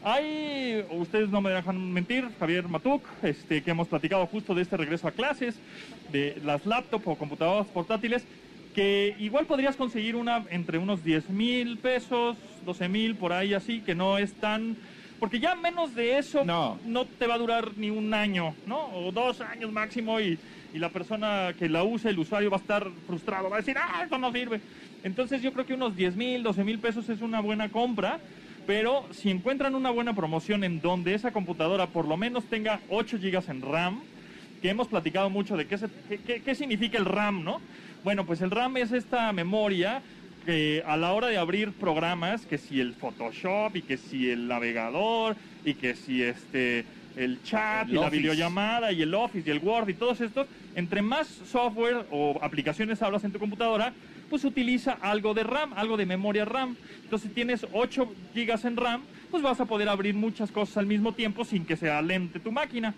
Hay, ustedes no me dejan mentir, Javier Matuk, este, que hemos platicado justo de este regreso a clases, de las laptops o computadoras portátiles, que igual podrías conseguir una entre unos 10 mil pesos, 12 mil, por ahí así, que no es tan... Porque ya menos de eso No. no te va a durar ni un año, ¿no? O dos años máximo y, y la persona que la use, el usuario, va a estar frustrado, va a decir, ah, esto no sirve. Entonces yo creo que unos 10 mil, 12 mil pesos es una buena compra, pero si encuentran una buena promoción en donde esa computadora por lo menos tenga 8 gigas en RAM, que hemos platicado mucho de qué, se- qué- qué- qué significa el RAM, ¿no? Bueno, pues el RAM es esta memoria que a la hora de abrir programas, que si el Photoshop y que si el navegador y que si este el chat El y la videollamada y el Office y el Word y todos estos, entre más software o aplicaciones hablas en tu computadora, pues utiliza algo de RAM, algo de memoria RAM. Entonces si tienes 8 gigas en RAM, pues vas a poder abrir muchas cosas al mismo tiempo sin que sea lente tu máquina.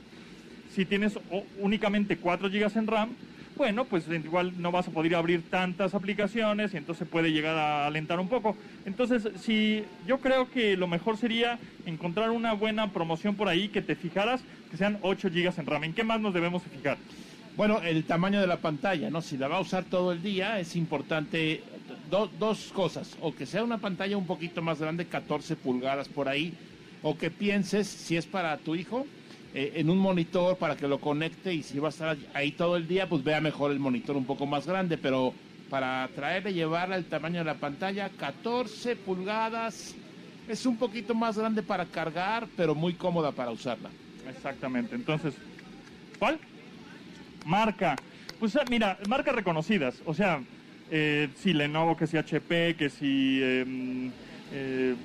Si tienes únicamente 4 GB en RAM, bueno, pues igual no vas a poder abrir tantas aplicaciones y entonces puede llegar a alentar un poco. Entonces, si yo creo que lo mejor sería encontrar una buena promoción por ahí que te fijaras que sean 8 GB en RAM. ¿En qué más nos debemos fijar? Bueno, el tamaño de la pantalla, ¿no? Si la va a usar todo el día, es importante do- dos cosas. O que sea una pantalla un poquito más grande, 14 pulgadas por ahí. O que pienses, si es para tu hijo, eh, en un monitor para que lo conecte y si va a estar ahí todo el día, pues vea mejor el monitor un poco más grande. Pero para traerle, llevarla el tamaño de la pantalla, 14 pulgadas. Es un poquito más grande para cargar, pero muy cómoda para usarla. Exactamente. Entonces, ¿cuál? Marca. Pues ah, mira, marcas reconocidas. O sea, eh, si Lenovo, que si HP, que si... em, eh,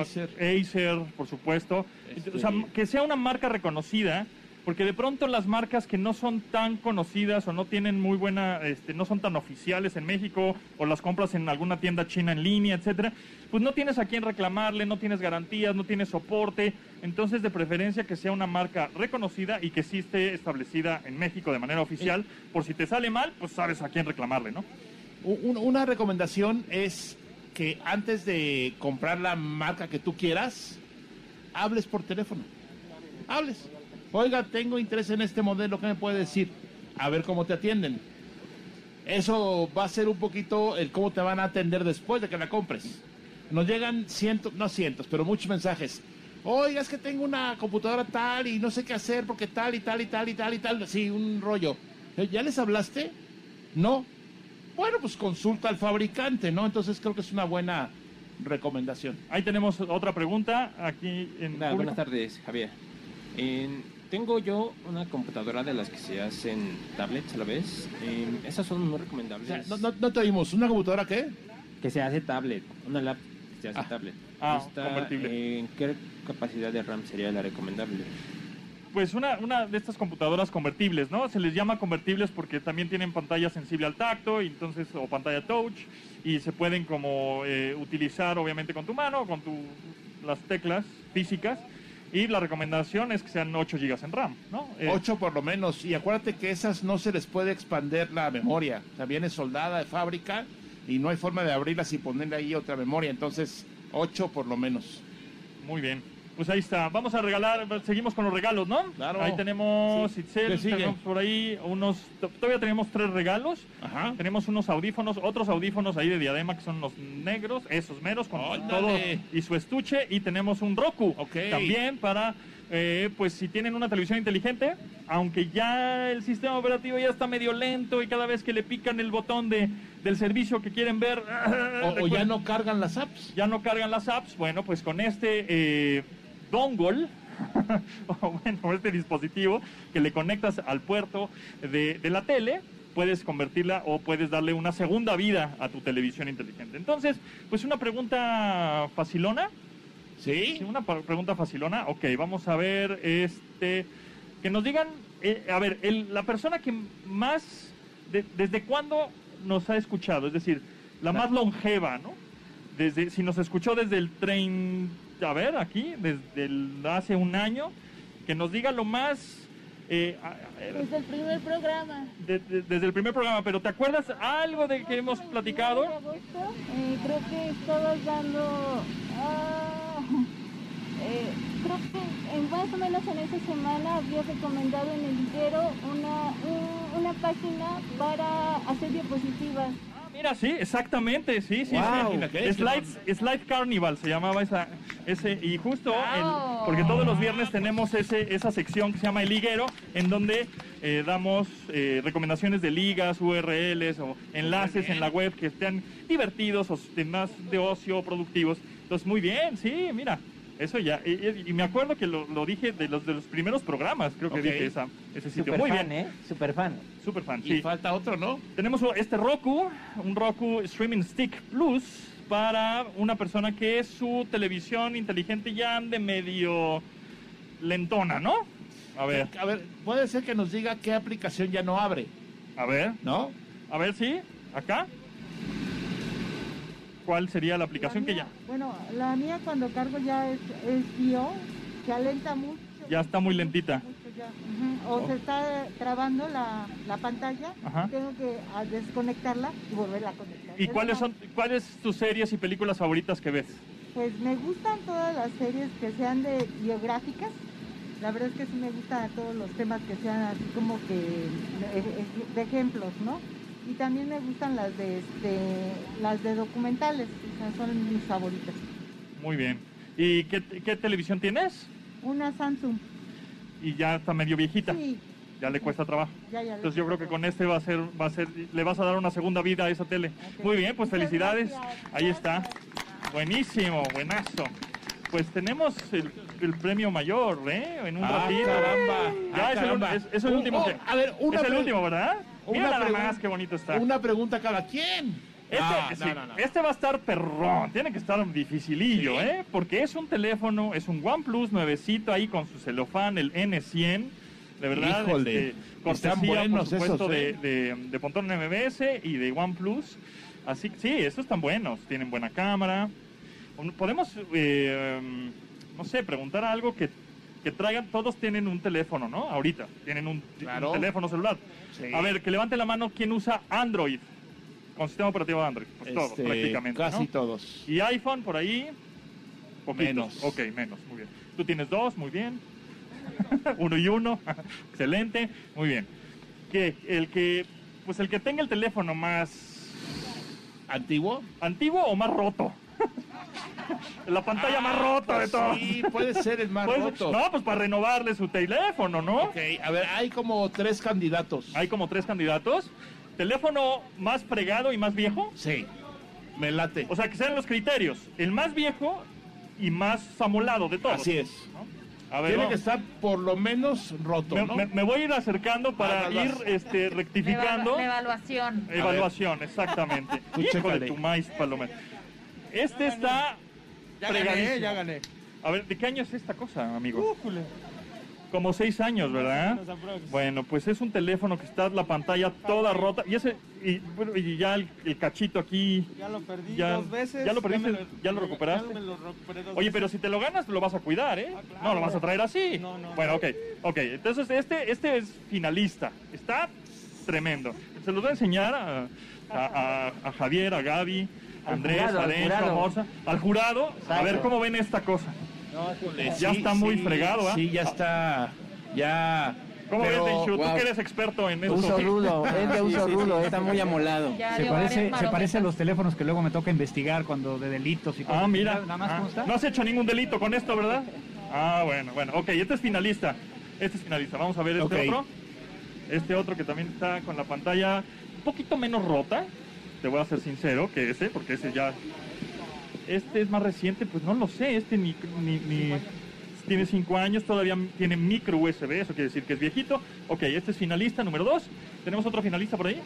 Acer. Acer, por supuesto. Este- O sea, que sea una marca reconocida, porque de pronto las marcas que no son tan conocidas o no tienen muy buena, este, no son tan oficiales en México, o las compras en alguna tienda china en línea, etcétera, pues no tienes a quién reclamarle, no tienes garantías, no tienes soporte. Entonces, de preferencia que sea una marca reconocida y que sí esté establecida en México de manera oficial, por si te sale mal, pues sabes a quién reclamarle, ¿no? Un- una recomendación es que antes de comprar la marca que tú quieras, hables por teléfono. Hables. Oiga, tengo interés en este modelo, ¿qué me puede decir? A ver cómo te atienden. Eso va a ser un poquito el cómo te van a atender después de que la compres. Nos llegan cientos, no cientos, pero muchos mensajes. Oiga, es que tengo una computadora tal y no sé qué hacer porque tal y tal y tal y tal y tal. Sí, un rollo. ¿Ya les hablaste? No. Bueno, pues consulta al fabricante, ¿no? Entonces creo que es una buena recomendación. Ahí tenemos otra pregunta aquí en buenas tardes, Javier. En- tengo yo una computadora de las que se hacen tablets a la vez. Em, esas son muy recomendables. No, no, no te oímos. ¿Una computadora qué? Que se hace tablet, una lap que se hace tablet. Ah, Esta, convertible. ¿En qué capacidad de RAM sería la recomendable? Pues una, una de estas computadoras convertibles, ¿no? Se les llama convertibles porque también tienen pantalla sensible al tacto, y entonces, o pantalla touch, y se pueden como eh, utilizar obviamente con tu mano, con tu, las teclas físicas, y la recomendación es que sean 8 GB en RAM, ¿no? Eh, Ocho por lo menos. Y acuérdate que esas no se les puede expander la memoria. O sea, viene soldada de fábrica y no hay forma de abrirlas y ponerle ahí otra memoria. Entonces, ocho por lo menos. Muy bien. Pues ahí está. Vamos a regalar, seguimos con los regalos, ¿no? Claro. Ahí tenemos, Sí. Itzel, tenemos por ahí unos, to- todavía tenemos tres regalos. Tenemos unos audífonos, otros audífonos ahí de diadema que son los negros, esos meros, con Ándale. todo y su estuche. Y tenemos un Roku también para, eh, pues si tienen una televisión inteligente, aunque ya el sistema operativo ya está medio lento y cada vez que le pican el botón de, del servicio que quieren ver... O, o ya no cargan las apps. Ya no cargan las apps. Bueno, pues con este eh, dongle, o bueno, este dispositivo que le conectas al puerto de, de la tele, puedes convertirla o puedes darle una segunda vida a tu televisión inteligente. Entonces, pues una pregunta facilona. ¿Sí? una pregunta facilona. Ok, vamos a ver, este, que nos digan, eh, a ver, el- la persona que más, de- ¿desde cuándo nos ha escuchado? Es decir, la más longeva, ¿no? Desde, si nos escuchó desde el tren, a ver, aquí, desde el- hace un año, que nos diga lo más... eh, Desde el primer programa. de- de- desde el primer programa, pero ¿te acuerdas algo de que hemos platicado? Eh, creo que estabas dando. ah, eh, creo que en, más o menos en esa semana había recomendado en el ligero una, un- una página para hacer diapositivas. Mira, sí, exactamente, sí, sí, Wow. sí. Slide Carnival se llamaba esa, ese, y justo, el- porque todos los viernes tenemos ese, esa sección que se llama El Liguero, en donde eh, damos eh, recomendaciones de ligas, URLs o enlaces en la web que estén divertidos o temas de ocio productivos. Entonces, muy bien, sí, mira. Eso ya, y, me acuerdo que lo, lo dije de los de los primeros programas, creo que dije esa, ese sitio. Super Muy fan, bien. ¿eh? Super fan. Super fan, Y sí. falta otro, ¿no? Tenemos este Roku, un Roku Streaming Stick Plus para una persona que su televisión inteligente ya ande medio lentona, ¿no? A ver. A ver, puede ser que nos diga qué aplicación ya no abre. A ver. ¿No? A ver, sí, acá. ¿Cuál sería la aplicación que ya? Bueno, la mía cuando cargo ya es, es bio, que alenta mucho. Ya está muy lentita. ya. O se está trabando la, la pantalla, Ajá. tengo que ah, desconectarla y volverla a conectar. ¿Y Es cuáles una- son cuáles tus series y películas favoritas que ves? Pues me gustan todas las series que sean de biográficas. La verdad es que sí me gustan todos los temas que sean así como que de ejemplos, ¿no? Y también me gustan las de este, las de documentales, o sea, son mis favoritas. Muy bien. ¿Y qué, qué televisión tienes? Una Samsung, Y ya está medio viejita. sí, Ya le cuesta trabajo. ya ya. Entonces yo creo que con este va a ser, va a ser, le vas a dar una segunda vida a esa tele. Muy bien, pues felicidades. Ahí está. Buenísimo, buenazo. Pues tenemos el, el premio mayor, ¿eh? En un Ah, ratito. caramba. Ya Ah, es, el, es- es el último. oh, que- a ver, una es el último, ¿verdad? Mira Una nada pregunta- más qué bonito está. Una pregunta cada quien. Este, Ah, sí, no, no, no. este va a estar perrón, tiene que estar dificilillo, ¿eh? Porque es un teléfono, es un OnePlus nuevecito ahí con su celofán, el N100. De verdad, Híjole, este, cortesía, están buenos por supuesto, esos, ¿eh? de, de, de Pontón MBS y de OnePlus. Así que sí, estos están buenos, tienen buena cámara. Podemos, eh, um, no sé, preguntar algo que, que traigan, todos tienen un teléfono, ¿no? Ahorita, tienen un, Claro. un teléfono celular. Sí. A ver, que levante la mano quien usa Android, con sistema operativo de Android. Pues todos, Este, prácticamente. Casi ¿no? todos. Y iPhone por ahí, poquitos. Menos. Ok, menos, muy bien. Tú tienes dos, muy bien. uno y uno, excelente, muy bien. Que el que, pues el que tenga el teléfono más ¿Antiguo? antiguo o más roto. La pantalla más rota de pues todo. sí, puede ser el más Puede- roto. No, pues para renovarle su teléfono, ¿no? Ok, a ver, hay como tres candidatos. Hay como tres candidatos. ¿Teléfono más fregado y más viejo? Sí, me late. O sea, que sean los criterios. El más viejo y más amolado de todos. Así es. A ver, Tiene que estar por lo menos roto, me, ¿no? me- me voy a ir acercando para Ah, vas, ir este, rectificando. Evaluación. Evaluación, exactamente. De tu maíz, Palomero. Este está Ya gané, ya gané. A ver, ¿de qué año es esta cosa, amigo? Como seis años, ¿verdad? Más o menos aprox. Bueno, pues es un teléfono que está la pantalla toda rota. Y ese, y, bueno, y ya el, el cachito aquí. Ya lo perdí Ya- dos veces. ¿ya lo perdiste? ¿Ya lo recuperaste? Ya me lo recuperé dos Oye, veces. pero si te lo ganas, lo vas a cuidar, ¿eh? No, lo vas a traer así. No, no, Bueno, ok. Ok, entonces este, este es finalista. Está tremendo. Se los voy a enseñar a, a- a- a Javier, a Gaby, Andrés, jurado, al jurado. a Morsa, al jurado. A Exacto. ver cómo ven esta cosa. Ya sí, está muy sí, fregado, ¿ah? Sí, ya está. Ya. ¿Cómo pero- ves, Dencho? Tú que eres experto en esto. Uso rulo, es de uso sí, sí, rulo. está muy amolado. Ya Se parece, se parece a los teléfonos que luego me toca investigar cuando de delitos y cosas. Ah, mira. Nada más, Ah, ¿cómo está? No has hecho ningún delito con esto, ¿verdad? Ah, bueno, bueno. Ok, este es finalista. Este es finalista. Vamos a ver este Ok. otro. Este otro que también está con la pantalla un poquito menos rota. Te voy a ser sincero que ese, porque ese ya... Este es más reciente, pues no lo sé. Este ni, ni, ni- tiene 5 años, todavía tiene micro USB, eso quiere decir que es viejito. Ok, este es finalista número 2. ¿Tenemos otro finalista por ahí?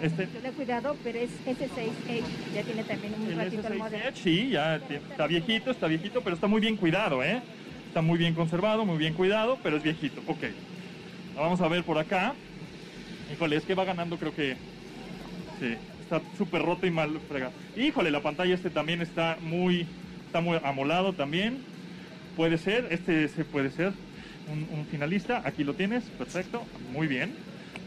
Este, Ten cuidado, pero es S6H, ya tiene también un El ratito el S6 modelo. Sí, ya está viejito, está viejito, pero está muy bien cuidado, ¿eh? Está muy bien conservado, muy bien cuidado, pero es viejito. Ok. Vamos a ver por acá. Híjole, es que va ganando, creo que. Sí, está súper roto y mal fregado. Híjole, la pantalla este también está muy. Está muy amolado también. Puede ser, este se puede ser un, finalista. Aquí lo tienes, perfecto, muy bien.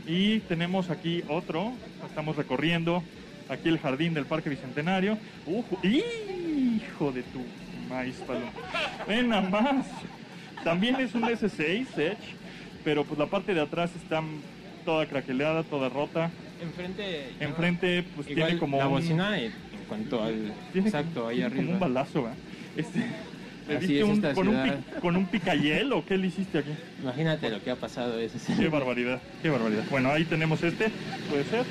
Y tenemos aquí otro, estamos recorriendo aquí el jardín del Parque Bicentenario. Ujú, hijo de tu maíz, paloma. Ven nada más. También es un S6 Edge, pero pues la parte de atrás está toda craqueleada, toda rota. Enfrente. Enfrente pues Igual tiene como la un- bocina en cuanto al tiene exacto ahí arriba. como un balazo. Este, ¿le Así diste es un- esta con, un ciudad. con un picayel o qué le hiciste aquí? Imagínate lo que ha pasado ese. Qué barbaridad, qué barbaridad. Bueno, ahí tenemos este, puede ser.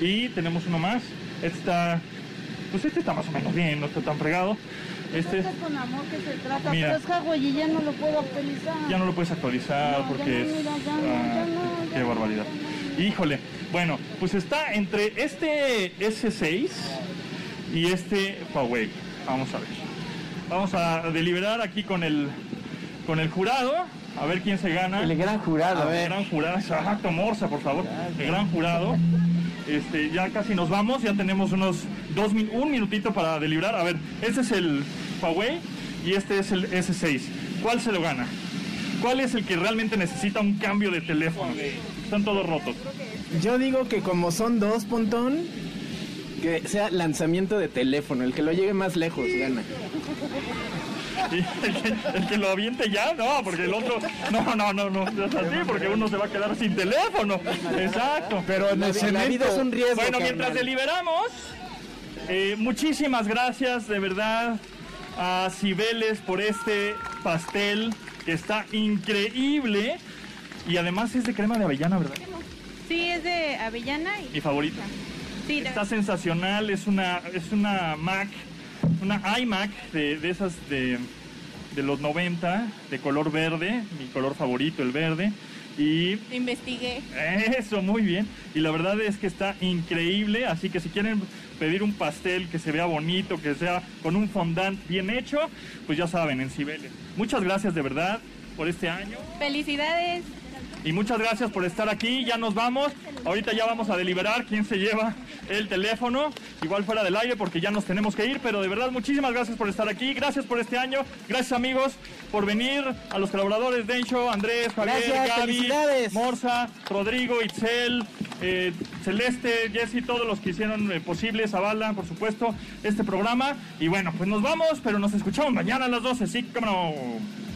Y tenemos uno más. Este está, pues este está más o menos bien, no está tan fregado. Este Esto es con amor que se trata, Mira. pero es Huawei y ya no lo puedo actualizar. ya no lo puedes actualizar No, porque ya no, es... mira, ya no, ah, ya no, ya qué no, barbaridad. Híjole, bueno, pues está entre este S6 y este Huawei. Vamos a ver. Vamos a deliberar aquí con el, con el jurado, a ver quién se gana. El gran jurado. El gran jurado, exacto, Morsa, por favor. El gran jurado. Este, ya casi nos vamos, ya tenemos unos dos min- un minutito para deliberar. A ver, este es el Huawei y este es el S6. ¿Cuál se lo gana? ¿Cuál es el que realmente necesita un cambio de teléfono? Están todos rotos. Yo digo que como son dos, Pontón, que sea lanzamiento de teléfono. El que lo llegue más lejos gana. El, que, el que lo aviente ya, no, porque el otro, no, no, no, no, es así, porque uno se va a quedar sin teléfono. Exacto. Pero en el la vida es un riesgo. Bueno, mientras carnal. deliberamos, eh, muchísimas gracias de verdad a Cibeles por este pastel que está increíble y además es de crema de avellana, ¿verdad? Sí, es de avellana y... Mi favorita. Sí, Está sensacional, es una, es una Mac, una iMac de, de esas de, de los 90, de color verde, mi color favorito, el verde. Y Investigué. eso, muy bien. Y la verdad es que está increíble. Así que si quieren pedir un pastel que se vea bonito, que sea con un fondant bien hecho, pues ya saben, en Cibeles. Muchas gracias de verdad por este año. Felicidades. Y muchas gracias por estar aquí. Ya nos vamos. Ahorita ya vamos a deliberar quién se lleva el teléfono. Igual fuera del aire porque ya nos tenemos que ir. Pero de verdad, muchísimas gracias por estar aquí. Gracias por este año. Gracias amigos por venir. A los colaboradores Dencho, Andrés, Javier, Gaby. Morza, Rodrigo, Itzel, eh, Celeste, Jessy, todos los que hicieron eh, posible, Zavala, por supuesto, este programa. Y bueno, pues nos vamos, pero nos escuchamos mañana a las 12. Sí, cómo no. De admirar